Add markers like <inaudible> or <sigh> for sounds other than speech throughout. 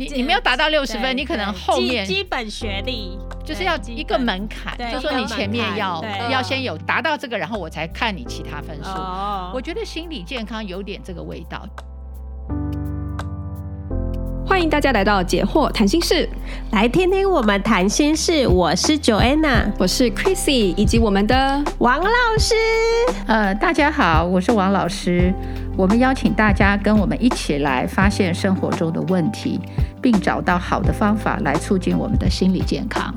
你你没有达到六十分，你可能后面基本学历就是要一个门槛，就说你前面要要先有达到这个，然后我才看你其他分数。我觉得心理健康有点这个味道。欢迎大家来到解惑谈心室，来听听我们谈心事。我是 Joanna，我是 Chrissy，以及我们的王老师。呃，大家好，我是王老师。我们邀请大家跟我们一起来发现生活中的问题，并找到好的方法来促进我们的心理健康。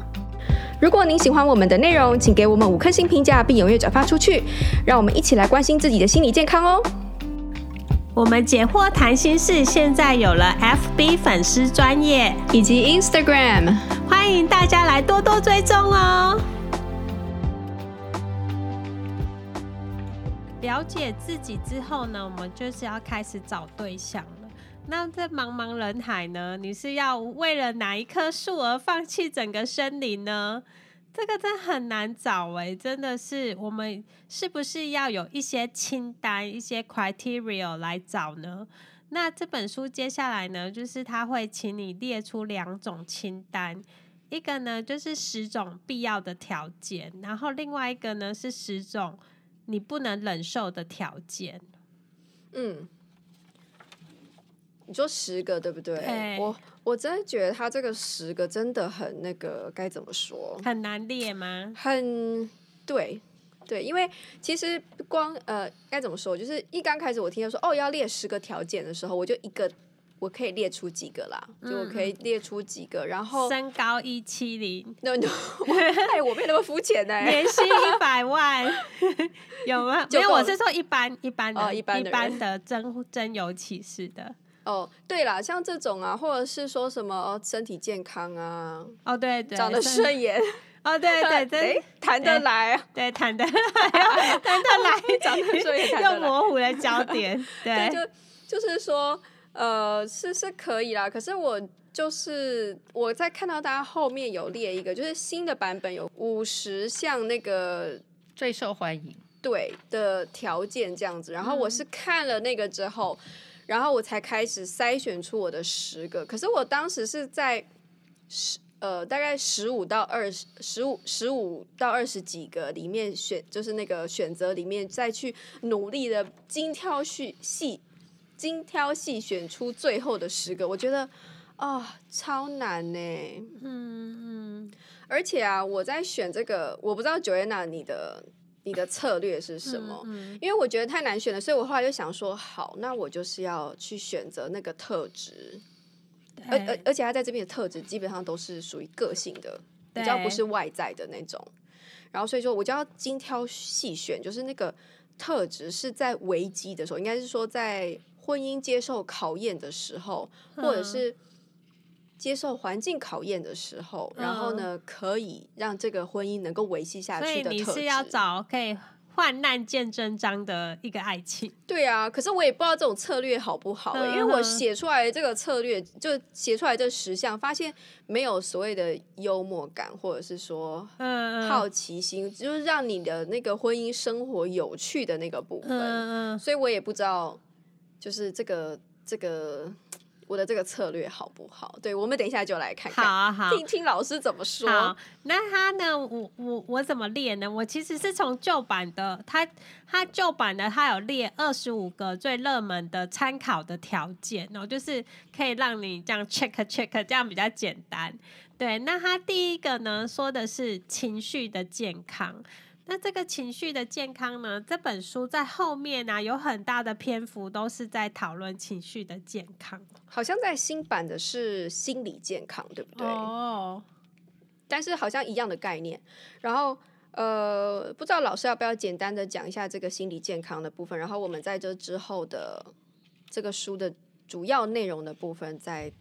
如果您喜欢我们的内容，请给我们五颗星评价，并踊跃转发出去，让我们一起来关心自己的心理健康哦。我们解惑谈心事现在有了 FB 粉丝专业以及 Instagram，欢迎大家来多多追踪哦。了解自己之后呢，我们就是要开始找对象了。那在茫茫人海呢，你是要为了哪一棵树而放弃整个森林呢？这个真很难找诶、真的是我们是不是要有一些清单、一些 criteria 来找呢？那这本书接下来呢，就是他会请你列出两种清单，一个呢就是十种必要的条件，然后另外一个呢是十种你不能忍受的条件。嗯。你说十个对不对？欸、我我真的觉得他这个十个真的很那个，该怎么说？很难列吗？很对对，因为其实光呃该怎么说，就是一刚开始我听到说哦要列十个条件的时候，我就一个我可以列出几个啦，嗯、就我可以列出几个，然后身高一七零，no <laughs> no，哎我没那么肤浅呢，年薪一百万 <laughs> 有吗？没有，我是说一般一般的，哦、一般的一般的真真有其事的。哦，对啦，像这种啊，或者是说什么身体健康啊，哦对对，长得顺眼，哦对对 <laughs> 对，谈得来，对谈得来，谈得来，长得顺眼，又模糊了焦点，对，就就是说，呃，是是可以啦，可是我就是我在看到大家后面有列一个，就是新的版本有五十项那个最受欢迎对的条件这样子，然后我是看了那个之后。然后我才开始筛选出我的十个，可是我当时是在十呃大概十五到二十十五十五到二十几个里面选，就是那个选择里面再去努力的精挑细细精挑细选出最后的十个，我觉得啊、哦、超难呢，嗯嗯，而且啊我在选这个，我不知道 Joanna 你的。你的策略是什么？嗯嗯、因为我觉得太难选了，所以我后来就想说，好，那我就是要去选择那个特质，而而而且他在这边的特质基本上都是属于个性的，比较不是外在的那种。然后所以说，我就要精挑细选，就是那个特质是在危机的时候，应该是说在婚姻接受考验的时候，嗯、或者是。接受环境考验的时候，然后呢，可以让这个婚姻能够维系下去的特质。所以你是要找可以患难见真章的一个爱情。对啊，可是我也不知道这种策略好不好，欸，因为我写出来的这个策略，就写出来这十项，发现没有所谓的幽默感，或者是说好奇心，就是让你的那个婚姻生活有趣的那个部分。所以我也不知道，就是这个这个。我的这个策略好不好？对，我们等一下就来看看，好啊好，听听老师怎么说。那他呢？我我我怎么列呢？我其实是从旧版的，他他旧版的，他有列二十五个最热门的参考的条件，然后就是可以让你这样 check <laughs> check，这样比较简单。对，那他第一个呢，说的是情绪的健康。那这个情绪的健康呢？这本书在后面呢、啊，有很大的篇幅都是在讨论情绪的健康。好像在新版的是心理健康，对不对？哦。但是好像一样的概念。然后呃，不知道老师要不要简单的讲一下这个心理健康的部分？然后我们在这之后的这个书的主要内容的部分，在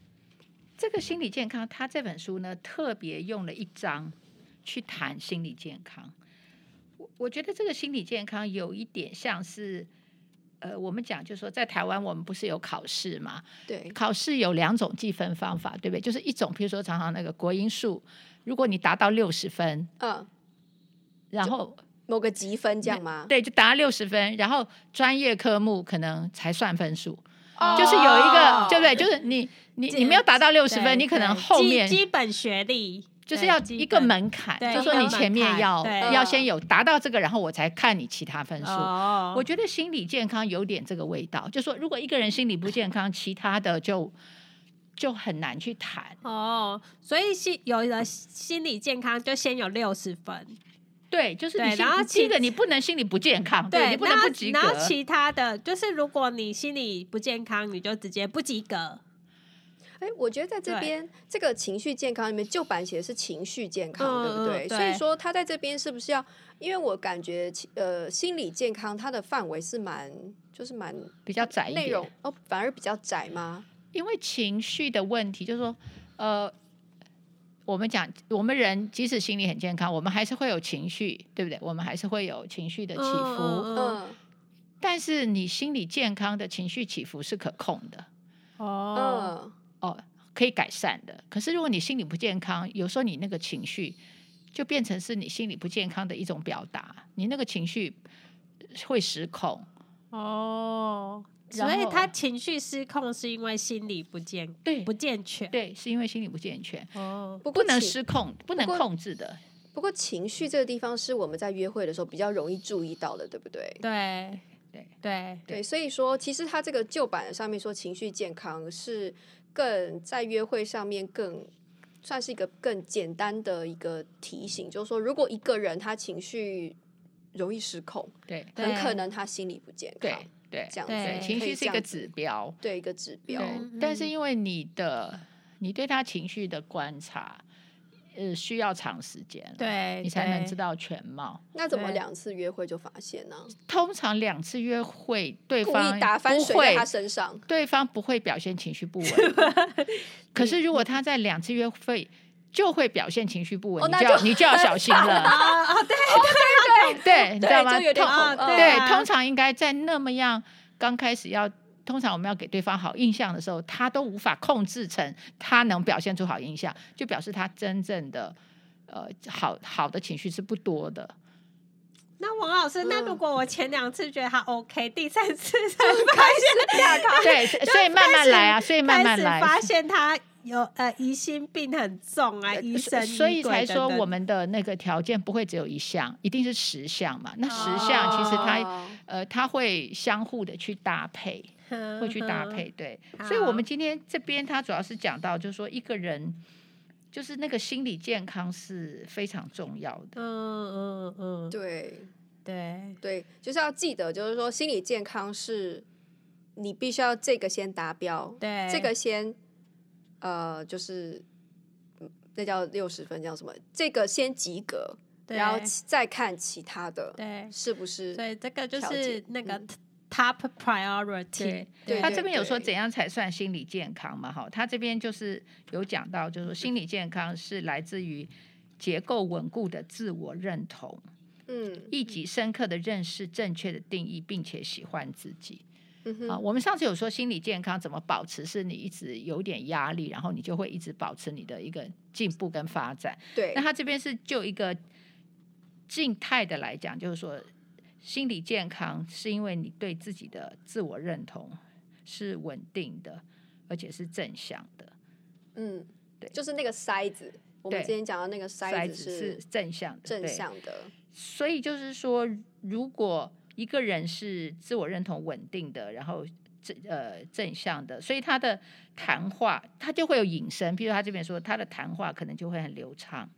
这个心理健康，他这本书呢，特别用了一章去谈心理健康。我觉得这个心理健康有一点像是，呃，我们讲就是说，在台湾我们不是有考试嘛？对，考试有两种计分方法，对不对？就是一种，比如说常常那个国英数，如果你达到六十分，嗯，然后某个积分这样吗？对，就达到六十分，然后专业科目可能才算分数。哦就是有一个，对不对？就是你你你没有达到六十分，你可能对后面基基本学历就是要一个门槛，就说你前面要要先有达到这个，然后我才看你其他分数。哦，我觉得心理健康有点这个味道，就说如果一个人心理不健康，其他的就就很难去谈。哦，所以心有了心理健康，就先有六十分，对，就是你心对然后第一个你不能心理不健康，对，你不能不及格然。后其他的就是，如果你心理不健康，你就直接不及格。哎，我觉得在这边这个情绪健康里面，旧版写的是情绪健康，嗯对不对？所以说他在这边是不是要？因为我感觉呃，心理健康它的范围是蛮就是蛮比较窄一点内容哦，反而比较窄吗？因为情绪的问题，就是说，呃，我们讲，我们人即使心理很健康，我们还是会有情绪，对不对？我们还是会有情绪的起伏。嗯嗯嗯但是你心理健康的情绪起伏是可控的，哦，嗯哦，可以改善的。可是如果你心理不健康，有时候你那个情绪就变成是你心理不健康的一种表达，你那个情绪会失控。哦，所以他情绪失控是因为心理不健对不健全。对，是因为心理不健全，哦，不过不能失控，不能控制的。不过情绪这个地方是我们在约会的时候比较容易注意到的，对不对？对对对对，所以说其实他这个旧版上面说情绪健康是更在约会上面更算是一个更简单的一个提醒，就是说如果一个人他情绪容易失控，对很可能他心理不健康对，对这样子情绪是一个指标。对一个指标。但是因为你的你对他情绪的观察，呃，需要长时间，，对，你才能知道全貌。那怎么两次约会就发现呢？通常两次约会，对故方意打翻不会水在他，身上，对方不会表现情绪不稳。<laughs> 可是如果他在两次约会就会表现情绪不稳，你就就要你就要小心了。<laughs> 啊对，对对对，你知道吗？对，啊通常应该在那么样刚开始要，通常我们要给对方好印象的时候，他都无法控制成他能表现出好印象，就表示他真正的呃好好的情绪是不多的。那王老师，那嗯如果我前两次觉得他 <laughs> OK，第三次才发现对，所以慢慢来啊，<laughs> 所以慢慢来。发现他有呃疑心病很重啊，疑神所以才说我们的那个条件不会只有一项，一定是十项嘛。那十项其实它、哦呃它会相互的去搭配。会去搭配，对，所以我们今天这边它主要是讲到，就是说一个人就是那个心理健康是非常重要的。嗯嗯嗯，对对对，就是要记得，就是说心理健康是你必须要这个先达标，对，这个先呃就是嗯那叫六十分叫什么？这个先及格，对然后再看其他的对，是不是对这个就是那个嗯 top priority 对。对他这边有说怎样才算心理健康嘛？哈，他这边就是有讲到，就是说心理健康是来自于结构稳固的自我认同，嗯以及深刻的认识正确的定义，并且喜欢自己。啊，嗯啊我们上次有说心理健康怎么保持，是你一直有点压力，然后你就会一直保持你的一个进步跟发展。对那他这边是就一个静态的来讲，就是说心理健康是因为你对自己的自我认同是稳定的，而且是正向的。嗯对。就是那个筛子，我们对之前讲到那个筛筛子子是正向的，正向的，所以就是说，如果一个人是自我认同稳定的，然后正呃正向的，所以他的谈话他就会有引申，比如他这边说他的谈话可能就会很流畅，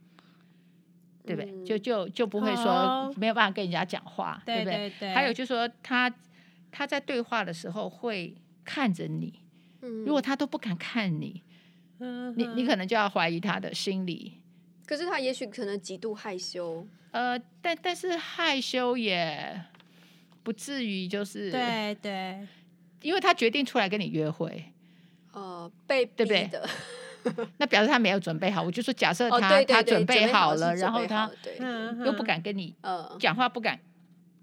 对不对？嗯。就就就不会说哦没有办法跟人家讲话，对不对？还有就是说他他在对话的时候会看着你，嗯。如果他都不敢看你，嗯你你可能就要怀疑他的心理。可是他也许可能极度害羞，呃，但但是害羞也不至于就是对对。因为他决定出来跟你约会，呃，被对不对？逼的，<laughs> 那表示他没有准备好。我就说，假设哦，他、对对对，他准备好好了，是然后他又不敢跟你呃，讲话，不敢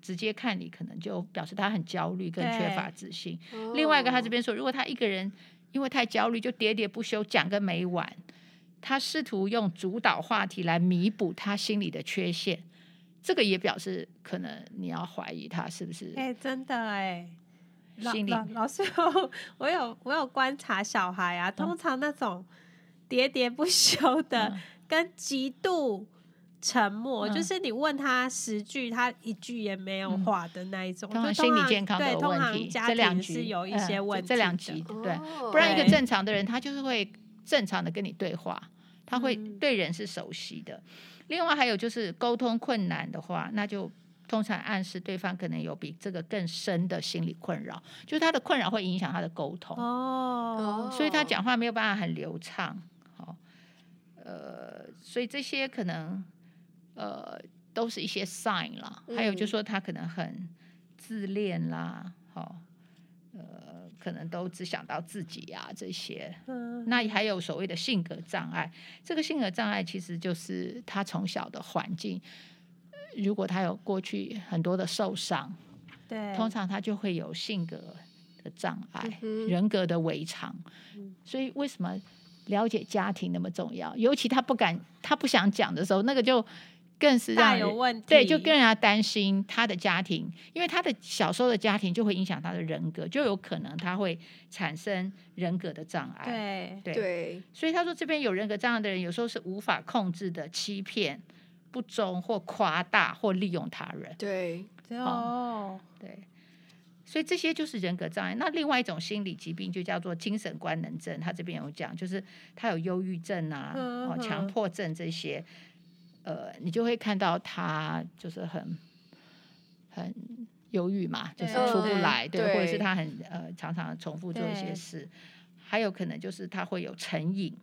直接看你，可能就表示他很焦虑跟缺乏自信。另外一个，他这边边说，如果他一个人因为太焦虑，就喋喋不休，讲个没完，他试图用主导话题来弥补他心里的缺陷，这个也表示可能你要怀疑他是不是哎、真的哎，心理老老师有，<laughs> 我有我有观察小孩啊，通常那种喋喋不休的，嗯、跟极度沉默，嗯、就是你问他十句，他一句也没有话的那一种。嗯、通常心理健康的对，通问题，家庭是有一些问题、嗯、这两集对，哦、不然一个正常的人，他就是会正常的跟你对话，他会对人是熟悉的。嗯、另外还有就是沟通困难的话，那就。通常暗示对方可能有比这个更深的心理困扰，就是他的困扰会影响他的沟通哦，所以他讲话没有办法很流畅。好，呃，所以这些可能呃都是一些 sign 啦。还有就是说他可能很自恋啦，好，呃，可能都只想到自己啊这些。那还有所谓的性格障碍，这个性格障碍其实就是他从小的环境。如果他有过去很多的受伤，对，通常他就会有性格的障碍、嗯、人格的违常。所以为什么了解家庭那么重要？尤其他不敢、他不想讲的时候，那个就更是让人有问题。对，就更让他担心他的家庭，因为他的小时候的家庭就会影响他的人格，就有可能他会产生人格的障碍。对对，对，所以他说这边有人格障碍的人，有时候是无法控制的欺骗。不忠或夸大或利用他人，对哦，对，所以这些就是人格障碍。那另外一种心理疾病就叫做精神官能症，他这边有讲，就是他有忧郁症啊、哦强迫症这些，呃，你就会看到他就是很很忧郁嘛，就是出不来，对，对，或者是他很呃常常重复做一些事，还有可能就是他会有成瘾，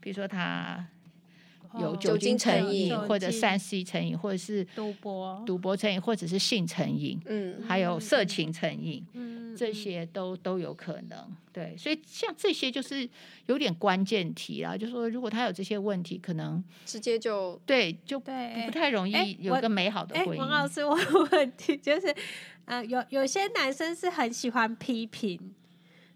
比如说他。有酒精成瘾，或者三 C 成瘾，或者是赌博、赌博成瘾，或者是性成瘾，嗯，还有色情成瘾，嗯，这些都都有可能。对，所以像这些就是有点关键题啦，就是说如果他有这些问题，可能直接就对，就对不太容易有个美好的婚姻。王老师，我问题就是，呃，有有些男生是很喜欢批评，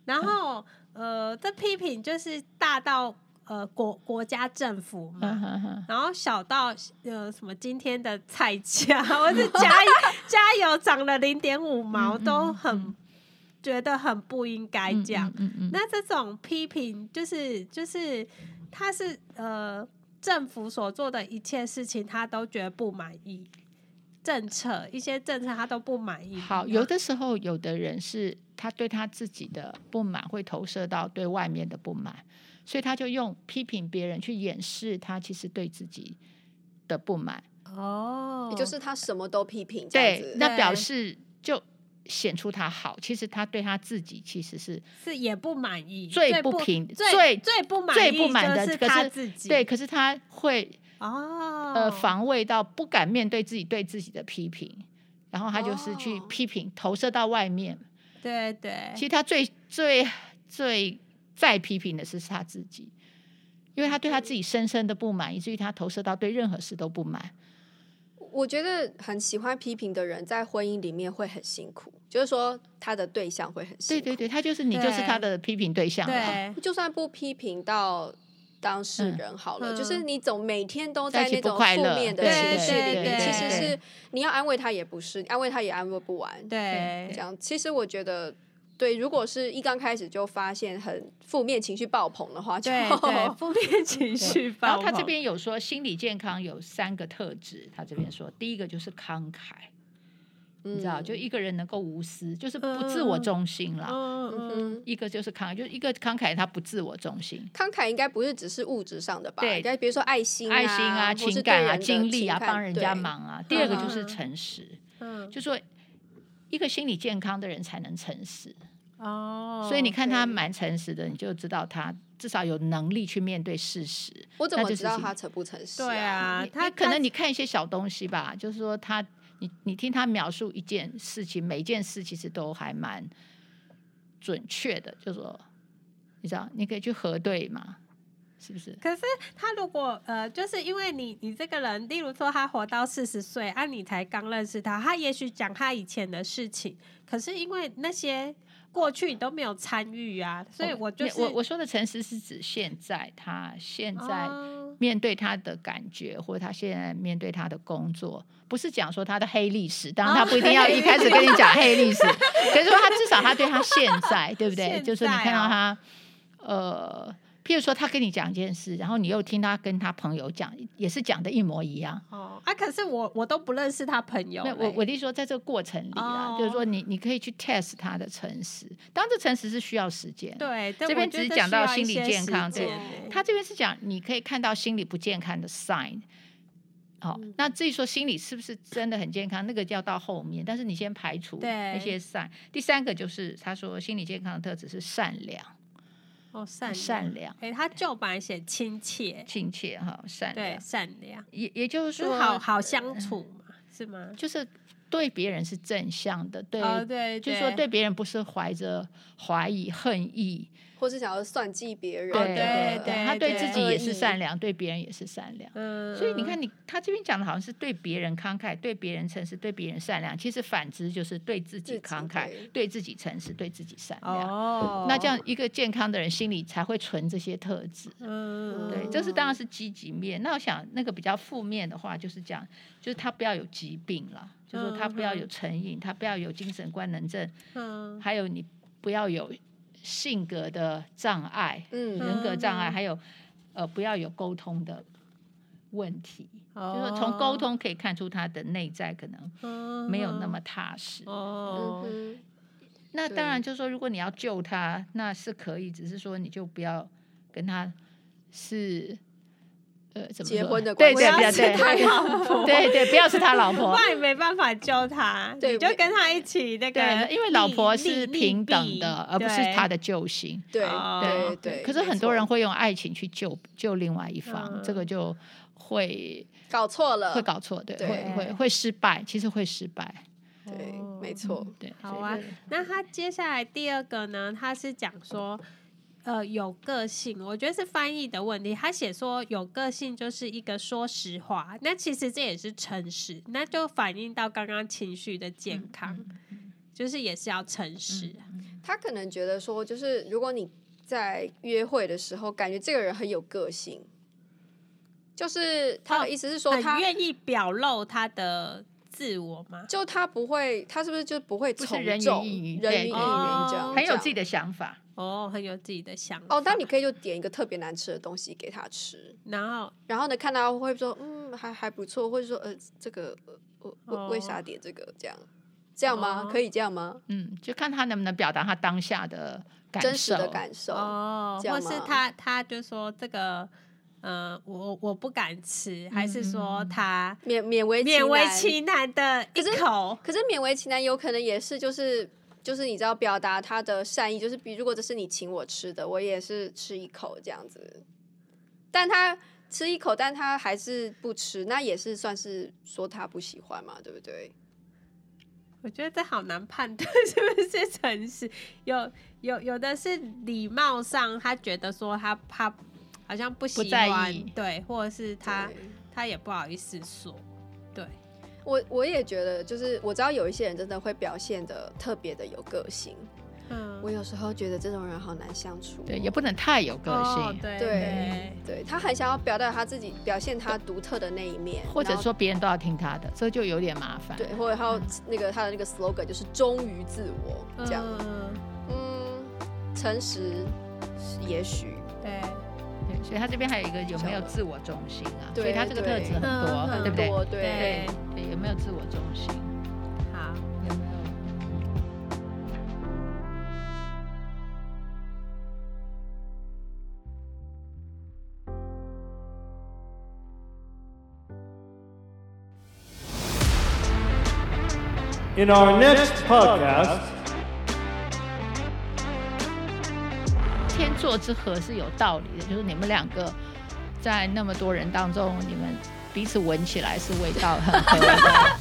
然后、嗯、呃，这批评就是大到。呃，国国家政府嘛，嗯、哼哼然后小到呃什么今天的菜价，<laughs> 或是加加油涨了零点五毛，嗯、都很、嗯、觉得很不应该这样。嗯嗯嗯、那这种批评就是就是他是呃政府所做的一切事情，他都觉得不满意，政策一些政策他都不满意。好，有的时候有的人是他对他自己的不满会投射到对外面的不满。所以他就用批评别人去掩饰他其实对自己的不满哦，也就是他什么都批评，对，那表示就显出他好，其实他对他自己其实是是也不满意，最不平最最最不满最不满的是他自己，对，可是他会哦呃防卫到不敢面对自己对自己的批评，然后他就是去批评投射到外面，对对，其实他最最最。再批评的是他自己，因为他对他自己深深的不满，以至于他投射到对任何事都不满。我觉得很喜欢批评的人，在婚姻里面会很辛苦，就是说他的对象会很辛苦。对对对，他就是你，就是他的批评对象了。对，就算不批评到当事人好了，嗯、就是你总每天都在那种负面的情绪里面，其实是你要安慰他也不是，安慰他也安慰不完。对，这样其实我觉得。对，如果是一刚开始就发现很负面情绪爆棚的话，就对，对 <laughs> 负面情绪爆棚。然后他这边有说心理健康有三个特质，他这边说第一个就是慷慨，嗯、你知道，就一个人能够无私，就是不自我中心了。嗯嗯，一个就是慷慨，就是一个慷慨，他不自我中心。慷慨应该不是只是物质上的吧？对，比如说爱心、啊、爱心啊、情感啊、精力啊，帮人家忙啊。第二个就是诚实，嗯，就说一个心理健康的人才能诚实。哦，所以你看他蛮诚实的，你就知道他至少有能力去面对事实。我怎么知道他诚不诚实？对啊，他可能你看一些小东西吧，就是说他，你你听他描述一件事情，每一件事其实都还蛮准确的，就说你知道，你可以去核对嘛，是不是？可是他如果呃，就是因为你你这个人，例如说他活到四十岁，啊，你才刚认识他，他也许讲他以前的事情，可是因为那些。过去你都没有参与啊，所以我就是、哦、我我说的诚实是指现在他现在面对他的感觉，或者他现在面对他的工作，不是讲说他的黑历史，当然他不一定要一开始跟你讲黑历史，可是说他至少他对他现在，<laughs> 对不对？哦、就是你看到他，呃。譬如说，他跟你讲一件事，然后你又听他跟他朋友讲，也是讲的一模一样。哦，啊，可是我我都不认识他朋友。那我我的意思说，在这个过程里啊，哦、就是说你你可以去 test 他的诚实，当然这诚实是需要时间。对，这边只是讲到心理健康。对，他这边是讲你可以看到心理不健康的 sign。好，嗯、那至于说心理是不是真的很健康，那个就要到后面。但是你先排除那些 sign。第三个就是他说心理健康的特质是善良。哦，善善良，哎，他旧版写亲切，亲切哈，善良，对，善良，也也就是说，好好相处嘛，呃、是吗？就是对别人是正向的，对，哦、对，对，就是说对别人不是怀着怀疑、恨意。或是想要算计别人，对对对，他对自己也是善良，对别人也是善良。嗯，所以你看，你他这边讲的好像是对别人慷慨，对别人诚实，对别人善良。其实反之就是对自己慷慨，对自己诚实，对自己善良。哦，那这样一个健康的人心里才会存这些特质。嗯，对，这是当然是积极面。那我想那个比较负面的话，就是讲，就是他不要有疾病了，就是说他不要有成瘾，他不要有精神官能症。嗯，还有你不要有。性格的障碍，嗯，人格障碍，还有呃，不要有沟通的问题，哦、就是从沟通可以看出他的内在可能没有那么踏实。哦，嗯、那当然就是说，如果你要救他，那是可以，只是说你就不要跟他是。呃，怎么结婚的关系？对对 <laughs> 对，他老婆，对对，不要是他老婆，那也没办法救他，对，就跟他一起那个，因为老婆是平等的，而不是他的救星。对对对。可是很多人会用爱情去救救另外一方，这个就会搞错了，会搞错，对，会会会失败，其实会失败。对，没错，对。好啊，那他接下来第二个呢？他是讲说。呃，有个性，我觉得是翻译的问题。他写说有个性就是一个说实话，那其实这也是诚实，那就反映到刚刚情绪的健康，嗯嗯、就是也是要诚实。他可能觉得说，就是如果你在约会的时候感觉这个人很有个性，就是他的意思是说他愿意表露他的自我吗？就他不会，他是不是就不会从众？人云亦云，人云亦云，这样很有自己的想法。哦，很有自己的想法。哦，但你可以就点一个特别难吃的东西给他吃，然后，然后呢，看他会说，嗯，还还不错，或者说，呃，这个，呃，为为啥点这个？这样，这样吗？可以这样吗？嗯，就看他能不能表达他当下的真实的感受。哦，或是他他就说这个，嗯，我我不敢吃，还是说他勉勉为勉为其难的一口？可是勉为其难有可能也是就是。就是你知道表达他的善意，就是比如果这是你请我吃的，我也是吃一口这样子。但他吃一口，但他还是不吃，那也是算是说他不喜欢嘛，对不对？我觉得这好难判断 <laughs> 是不是诚实。有有有的是礼貌上，他觉得说他他好像不喜欢，对，或者是他他也不好意思说，对。我我也觉得，就是我知道有一些人真的会表现的特别的有个性。嗯，我有时候觉得这种人好难相处。对，也不能太有个性。哦、对对，对他很想要表达他自己，表现他独特的那一面，或者说别人都要听他的，这就有点麻烦。对，或者还有那个他的那个 slogan 就是忠于自我，这样。嗯，嗯，诚实，也许。对。所以他这边还有一个有没有自我中心啊？对，所以他这个特质很多，对不对？对没有自我中心？好，有没有？In our next podcast. 天作之合是有道理的，就是你们两个在那么多人当中，你们彼此闻起来是味道很合的。